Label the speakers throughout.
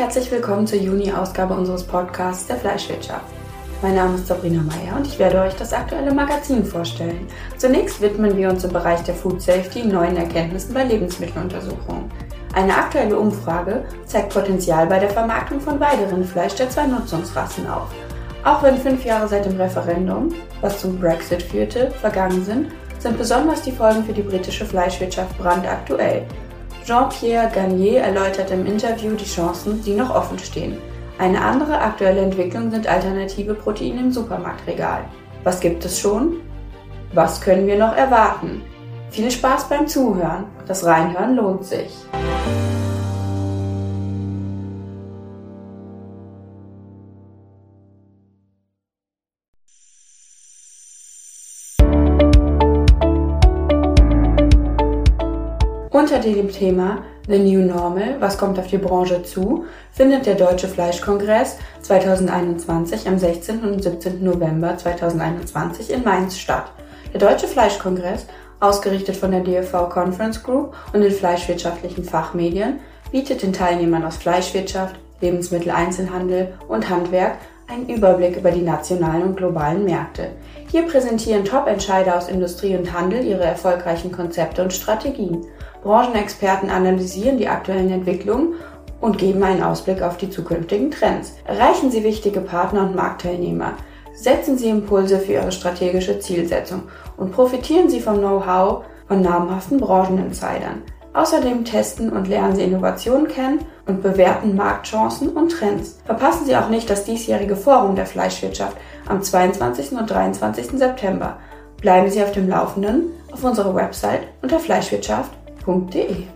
Speaker 1: herzlich willkommen zur Juni-Ausgabe unseres Podcasts der Fleischwirtschaft. Mein Name ist Sabrina Meyer und ich werde euch das aktuelle Magazin vorstellen. Zunächst widmen wir uns im Bereich der Food Safety neuen Erkenntnissen bei Lebensmitteluntersuchungen. Eine aktuelle Umfrage zeigt Potenzial bei der Vermarktung von Weiderindfleisch der zwei Nutzungsrassen auf. Auch wenn fünf Jahre seit dem Referendum, was zum Brexit führte, vergangen sind, sind besonders die Folgen für die britische Fleischwirtschaft brandaktuell. Jean-Pierre Garnier erläutert im Interview die Chancen, die noch offen stehen. Eine andere aktuelle Entwicklung sind alternative Proteine im Supermarktregal. Was gibt es schon? Was können wir noch erwarten? Viel Spaß beim Zuhören. Das Reinhören lohnt sich. Unter dem Thema The New Normal, was kommt auf die Branche zu, findet der Deutsche Fleischkongress 2021 am 16. und 17. November 2021 in Mainz statt. Der Deutsche Fleischkongress, ausgerichtet von der DFV Conference Group und den fleischwirtschaftlichen Fachmedien, bietet den Teilnehmern aus Fleischwirtschaft, Lebensmitteleinzelhandel und Handwerk einen Überblick über die nationalen und globalen Märkte. Hier präsentieren Top-Entscheider aus Industrie und Handel ihre erfolgreichen Konzepte und Strategien. Branchenexperten analysieren die aktuellen Entwicklungen und geben einen Ausblick auf die zukünftigen Trends. Erreichen Sie wichtige Partner und Marktteilnehmer. Setzen Sie Impulse für Ihre strategische Zielsetzung und profitieren Sie vom Know-how von namhaften Brancheninsidern. Außerdem testen und lernen Sie Innovationen kennen und bewerten Marktchancen und Trends. Verpassen Sie auch nicht das diesjährige Forum der Fleischwirtschaft am 22. und 23. September. Bleiben Sie auf dem Laufenden auf unserer Website unter Fleischwirtschaft www.ftf.de.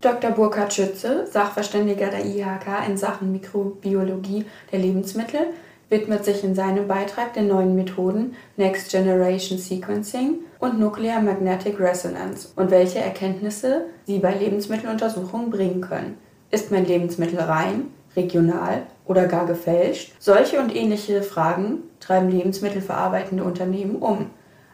Speaker 1: Dr. Burkhard Schütze, Sachverständiger der IHK in Sachen Mikrobiologie der Lebensmittel, widmet sich in seinem Beitrag den neuen Methoden Next Generation Sequencing und Nuclear Magnetic Resonance und welche Erkenntnisse sie bei Lebensmitteluntersuchungen bringen können. Ist mein Lebensmittel rein, regional oder gar gefälscht? Solche und ähnliche Fragen treiben lebensmittelverarbeitende Unternehmen um.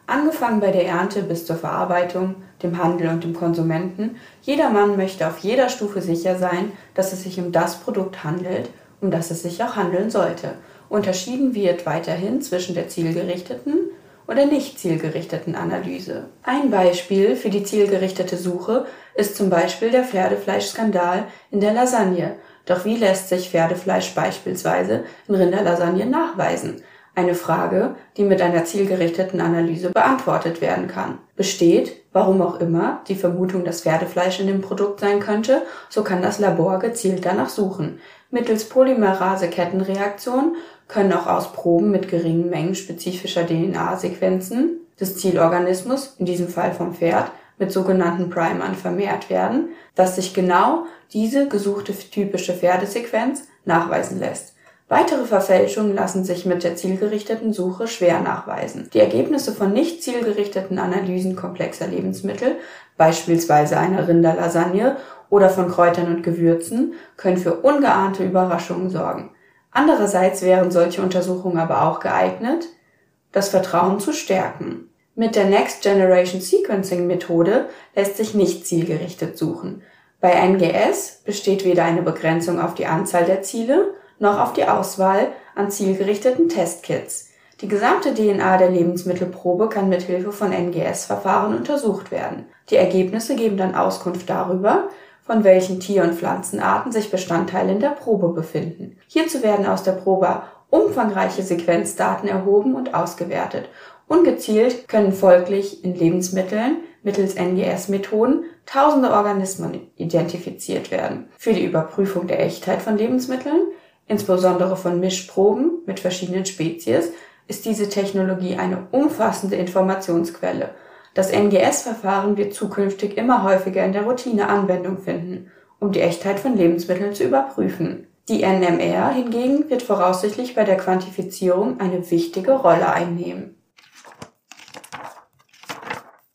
Speaker 1: Angefangen bei der Ernte bis zur Verarbeitung, dem Handel und dem Konsumenten, jedermann möchte auf jeder Stufe sicher sein, dass es sich um das Produkt handelt, um das es sich auch handeln sollte Unterschieden wird weiterhin zwischen der zielgerichteten und der nicht zielgerichteten Analyse. Ein Beispiel für die zielgerichtete Suche ist zum Beispiel der Pferdefleischskandal in der Lasagne. Doch wie lässt sich Pferdefleisch beispielsweise in Rinderlasagne nachweisen? Eine Frage, die mit einer zielgerichteten Analyse beantwortet werden kann. Besteht, warum auch immer, die Vermutung, dass Pferdefleisch in dem Produkt sein könnte, so kann das Labor gezielt danach suchen. Mittels Polymerase-Kettenreaktion können auch aus Proben mit geringen Mengen spezifischer DNA-Sequenzen des Zielorganismus, in diesem Fall vom Pferd, mit sogenannten Primern vermehrt werden, dass sich genau diese gesuchte typische Pferdesequenz nachweisen lässt. Weitere Verfälschungen lassen sich mit der zielgerichteten Suche schwer nachweisen. Die Ergebnisse von nicht zielgerichteten Analysen komplexer Lebensmittel, beispielsweise einer Rinderlasagne oder von Kräutern und Gewürzen, können für ungeahnte Überraschungen sorgen. Andererseits wären solche Untersuchungen aber auch geeignet, das Vertrauen zu stärken. Mit der Next Generation Sequencing Methode lässt sich nicht zielgerichtet suchen. Bei NGS besteht weder eine Begrenzung auf die Anzahl der Ziele noch auf die Auswahl an zielgerichteten Testkits. Die gesamte DNA der Lebensmittelprobe kann mit Hilfe von NGS-Verfahren untersucht werden. Die Ergebnisse geben dann Auskunft darüber, von welchen Tier- und Pflanzenarten sich Bestandteile in der Probe befinden. Hierzu werden aus der Probe umfangreiche Sequenzdaten erhoben und ausgewertet. Ungezielt können folglich in Lebensmitteln mittels NGS-Methoden tausende Organismen identifiziert werden. Für die Überprüfung der Echtheit von Lebensmitteln, insbesondere von Mischproben mit verschiedenen Spezies, ist diese Technologie eine umfassende Informationsquelle das NGS-Verfahren wird zukünftig immer häufiger in der Routine Anwendung finden, um die Echtheit von Lebensmitteln zu überprüfen. Die NMR hingegen wird voraussichtlich bei der Quantifizierung eine wichtige Rolle einnehmen.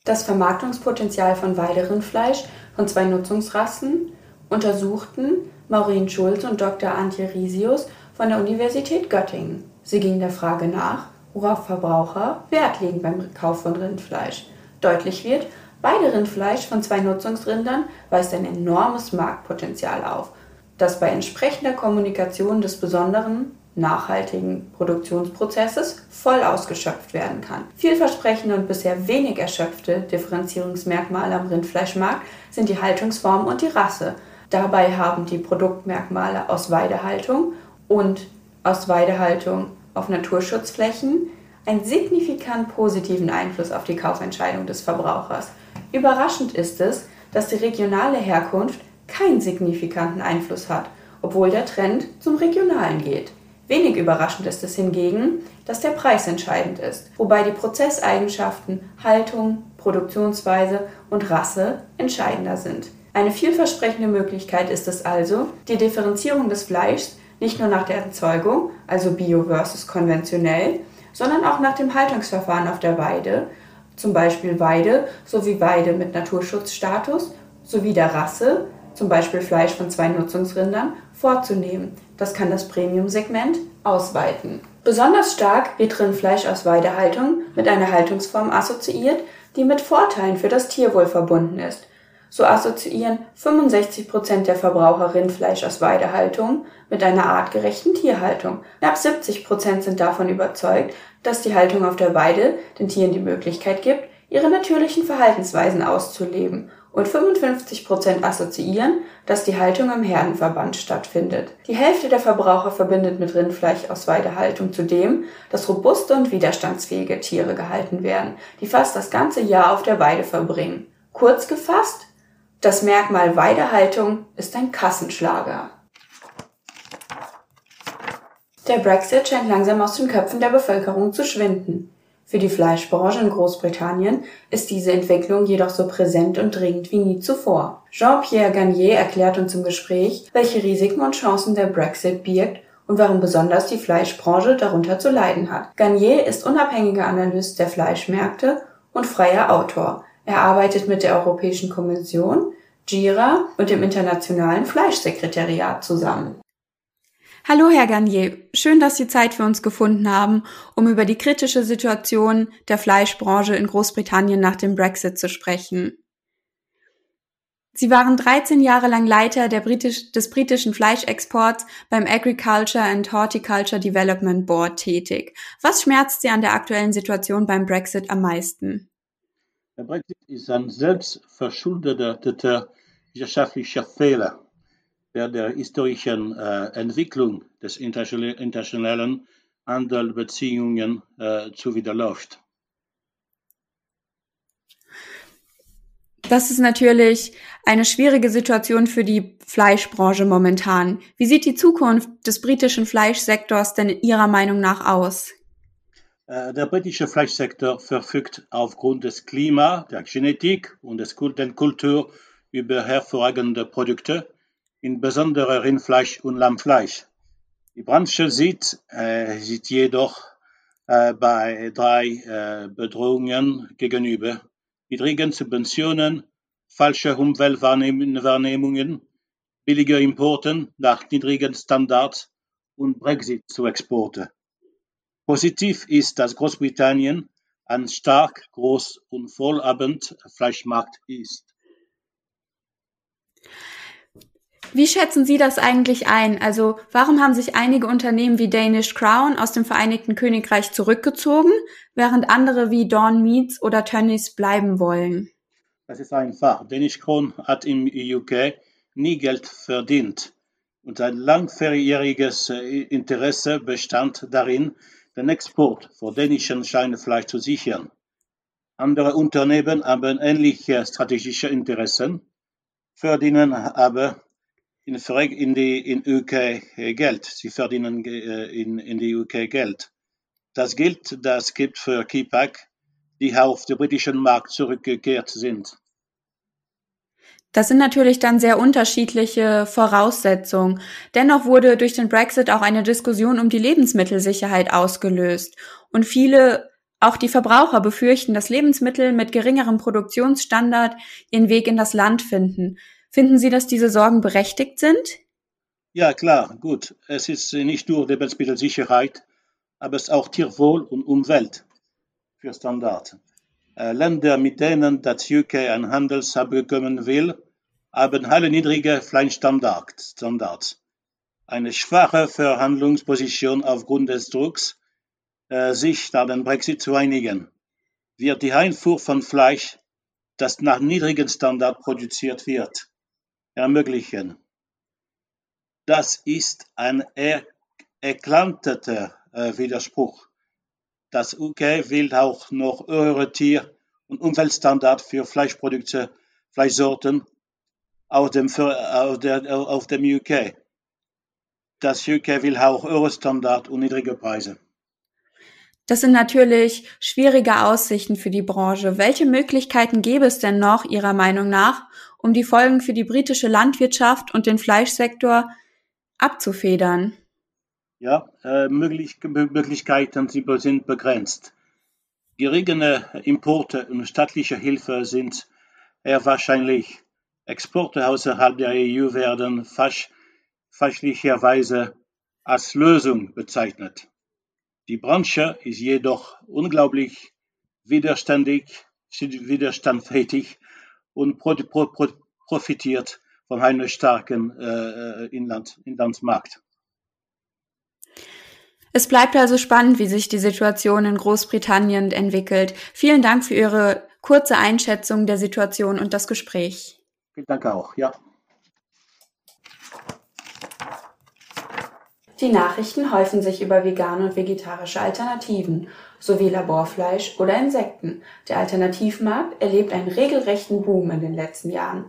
Speaker 1: Das Vermarktungspotenzial von Weiderindfleisch von zwei Nutzungsrassen untersuchten Maureen Schulz und Dr. Antje Risius von der Universität Göttingen. Sie ging der Frage nach, worauf Verbraucher Wert legen beim Kauf von Rindfleisch. Deutlich wird, beide Rindfleisch von zwei Nutzungsrindern weist ein enormes Marktpotenzial auf, das bei entsprechender Kommunikation des besonderen nachhaltigen Produktionsprozesses voll ausgeschöpft werden kann. Vielversprechende und bisher wenig erschöpfte Differenzierungsmerkmale am Rindfleischmarkt sind die Haltungsform und die Rasse. Dabei haben die Produktmerkmale aus Weidehaltung und aus Weidehaltung auf Naturschutzflächen einen signifikant positiven Einfluss auf die Kaufentscheidung des Verbrauchers. Überraschend ist es, dass die regionale Herkunft keinen signifikanten Einfluss hat, obwohl der Trend zum Regionalen geht. Wenig überraschend ist es hingegen, dass der Preis entscheidend ist, wobei die Prozesseigenschaften, Haltung, Produktionsweise und Rasse entscheidender sind. Eine vielversprechende Möglichkeit ist es also, die Differenzierung des Fleischs nicht nur nach der Erzeugung, also bio versus konventionell, sondern auch nach dem Haltungsverfahren auf der Weide, zum Beispiel Weide sowie Weide mit Naturschutzstatus, sowie der Rasse, zum Beispiel Fleisch von zwei Nutzungsrindern, vorzunehmen. Das kann das Premium-Segment ausweiten. Besonders stark wird Rindfleisch aus Weidehaltung mit einer Haltungsform assoziiert, die mit Vorteilen für das Tierwohl verbunden ist. So assoziieren 65 Prozent der Verbraucher Rindfleisch aus Weidehaltung mit einer artgerechten Tierhaltung. Knapp 70 Prozent sind davon überzeugt, dass die Haltung auf der Weide den Tieren die Möglichkeit gibt, ihre natürlichen Verhaltensweisen auszuleben und 55 Prozent assoziieren, dass die Haltung im Herdenverband stattfindet. Die Hälfte der Verbraucher verbindet mit Rindfleisch aus Weidehaltung zudem, dass robuste und widerstandsfähige Tiere gehalten werden, die fast das ganze Jahr auf der Weide verbringen. Kurz gefasst, das Merkmal Weidehaltung ist ein Kassenschlager. Der Brexit scheint langsam aus den Köpfen der Bevölkerung zu schwinden. Für die Fleischbranche in Großbritannien ist diese Entwicklung jedoch so präsent und dringend wie nie zuvor. Jean-Pierre Garnier erklärt uns im Gespräch, welche Risiken und Chancen der Brexit birgt und warum besonders die Fleischbranche darunter zu leiden hat. Garnier ist unabhängiger Analyst der Fleischmärkte und freier Autor. Er arbeitet mit der Europäischen Kommission, GIRA und dem Internationalen Fleischsekretariat zusammen. Hallo, Herr Garnier. Schön, dass Sie Zeit für uns gefunden haben, um über die kritische Situation der Fleischbranche in Großbritannien nach dem Brexit zu sprechen. Sie waren 13 Jahre lang Leiter Britisch, des britischen Fleischexports beim Agriculture and Horticulture Development Board tätig. Was schmerzt Sie an der aktuellen Situation beim Brexit am meisten?
Speaker 2: Der Brexit ist ein selbstverschuldeter wirtschaftlicher Fehler, der der historischen äh, Entwicklung des internationalen Handelsbeziehungen äh, zuwiderläuft.
Speaker 1: Das ist natürlich eine schwierige Situation für die Fleischbranche momentan. Wie sieht die Zukunft des britischen Fleischsektors denn Ihrer Meinung nach aus?
Speaker 2: Äh, der britische Fleischsektor verfügt aufgrund des Klima, der Genetik und des Kultur über hervorragende Produkte, insbesondere Rindfleisch und Lammfleisch. Die Branche sieht, äh, sieht jedoch äh, bei drei äh, Bedrohungen gegenüber. Niedrigen Subventionen, falsche Umweltwahrnehmungen, billige Importen nach niedrigen Standards und Brexit zu Exporte. Positiv ist, dass Großbritannien ein stark, groß und vollabend Fleischmarkt ist.
Speaker 1: Wie schätzen Sie das eigentlich ein? Also warum haben sich einige Unternehmen wie Danish Crown aus dem Vereinigten Königreich zurückgezogen, während andere wie Dawn Meats oder Tönnies bleiben wollen?
Speaker 2: Das ist einfach. Danish Crown hat im UK nie Geld verdient und ein langjähriges äh, Interesse bestand darin, den Export von dänischen Schweinefleisch zu sichern. Andere Unternehmen haben ähnliche strategische Interessen, verdienen aber in, die in UK Geld. Sie verdienen äh, in, in die UK Geld. Das gilt, das gibt für Kipak, die auf den britischen Markt zurückgekehrt sind.
Speaker 1: Das sind natürlich dann sehr unterschiedliche Voraussetzungen. Dennoch wurde durch den Brexit auch eine Diskussion um die Lebensmittelsicherheit ausgelöst. Und viele, auch die Verbraucher, befürchten, dass Lebensmittel mit geringerem Produktionsstandard ihren Weg in das Land finden. Finden Sie, dass diese Sorgen berechtigt sind?
Speaker 2: Ja, klar, gut. Es ist nicht nur Lebensmittelsicherheit, aber es ist auch Tierwohl und Umwelt für Standard. Äh, Länder, mit denen das UK ein Handelsabkommen will, haben alle niedrige Fleischstandards. Eine schwache Verhandlungsposition aufgrund des Drucks, äh, sich nach dem Brexit zu einigen, wird die Einfuhr von Fleisch, das nach niedrigen Standards produziert wird, ermöglichen. Das ist ein er eklatanter äh, Widerspruch. Das UK will auch noch höhere Tier- und Umweltstandards für Fleischprodukte, Fleischsorten auf dem, auf, der, auf dem UK. Das UK will auch höhere Standards und niedrige Preise.
Speaker 1: Das sind natürlich schwierige Aussichten für die Branche. Welche Möglichkeiten gäbe es denn noch Ihrer Meinung nach, um die Folgen für die britische Landwirtschaft und den Fleischsektor abzufedern?
Speaker 2: Ja, äh, möglich, Möglichkeiten sind begrenzt. Geringe Importe und staatliche Hilfe sind eher wahrscheinlich. Exporte außerhalb der EU werden fast, fälschlicherweise als Lösung bezeichnet. Die Branche ist jedoch unglaublich widerständig, widerstandsfähig und profitiert von einem starken äh, Inland, Inlandsmarkt.
Speaker 1: Es bleibt also spannend, wie sich die Situation in Großbritannien entwickelt. Vielen Dank für Ihre kurze Einschätzung der Situation und das Gespräch.
Speaker 2: Vielen Dank auch, ja.
Speaker 1: Die Nachrichten häufen sich über vegane und vegetarische Alternativen sowie Laborfleisch oder Insekten. Der Alternativmarkt erlebt einen regelrechten Boom in den letzten Jahren,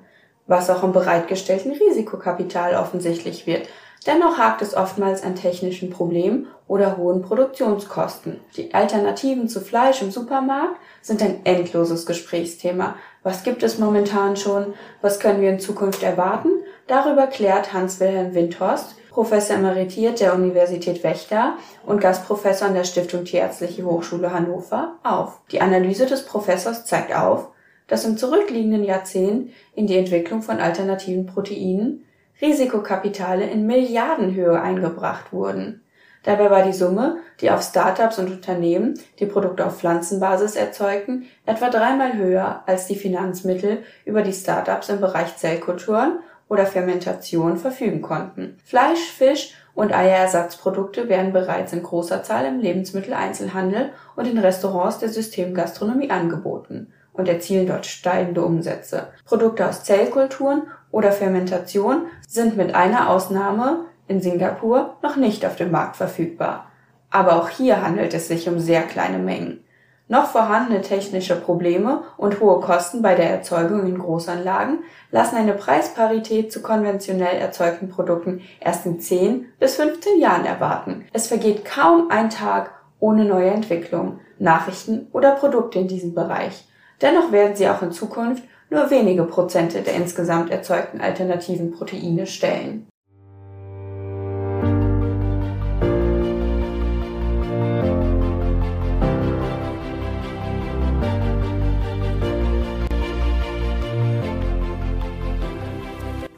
Speaker 1: was auch im bereitgestellten Risikokapital offensichtlich wird. Dennoch hakt es oftmals an technischen Problemen oder hohen Produktionskosten. Die Alternativen zu Fleisch im Supermarkt sind ein endloses Gesprächsthema. Was gibt es momentan schon? Was können wir in Zukunft erwarten? Darüber klärt Hans-Wilhelm Windhorst, Professor emeritiert der Universität Wächter und Gastprofessor an der Stiftung Tierärztliche Hochschule Hannover auf. Die Analyse des Professors zeigt auf, dass im zurückliegenden Jahrzehnt in die Entwicklung von alternativen Proteinen Risikokapitale in Milliardenhöhe eingebracht wurden. Dabei war die Summe, die auf Startups und Unternehmen, die Produkte auf Pflanzenbasis erzeugten, etwa dreimal höher als die Finanzmittel, über die Startups im Bereich Zellkulturen oder Fermentation verfügen konnten. Fleisch, Fisch und Eierersatzprodukte werden bereits in großer Zahl im Lebensmitteleinzelhandel und in Restaurants der Systemgastronomie angeboten und erzielen dort steigende Umsätze. Produkte aus Zellkulturen oder Fermentation sind mit einer Ausnahme in Singapur noch nicht auf dem Markt verfügbar. Aber auch hier handelt es sich um sehr kleine Mengen. Noch vorhandene technische Probleme und hohe Kosten bei der Erzeugung in Großanlagen lassen eine Preisparität zu konventionell erzeugten Produkten erst in 10 bis 15 Jahren erwarten. Es vergeht kaum ein Tag ohne neue Entwicklungen, Nachrichten oder Produkte in diesem Bereich. Dennoch werden sie auch in Zukunft nur wenige Prozente der insgesamt erzeugten alternativen Proteine stellen.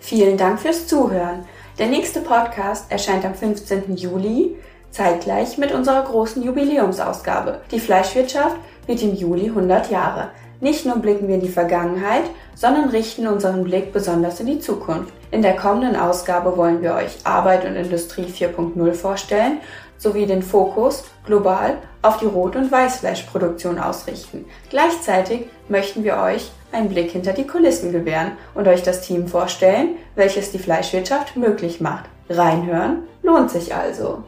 Speaker 1: Vielen Dank fürs Zuhören. Der nächste Podcast erscheint am 15. Juli, zeitgleich mit unserer großen Jubiläumsausgabe. Die Fleischwirtschaft wird im Juli 100 Jahre. Nicht nur blicken wir in die Vergangenheit, sondern richten unseren Blick besonders in die Zukunft. In der kommenden Ausgabe wollen wir euch Arbeit und Industrie 4.0 vorstellen sowie den Fokus global auf die Rot- und Weißfleischproduktion ausrichten. Gleichzeitig möchten wir euch einen Blick hinter die Kulissen gewähren und euch das Team vorstellen, welches die Fleischwirtschaft möglich macht. Reinhören lohnt sich also.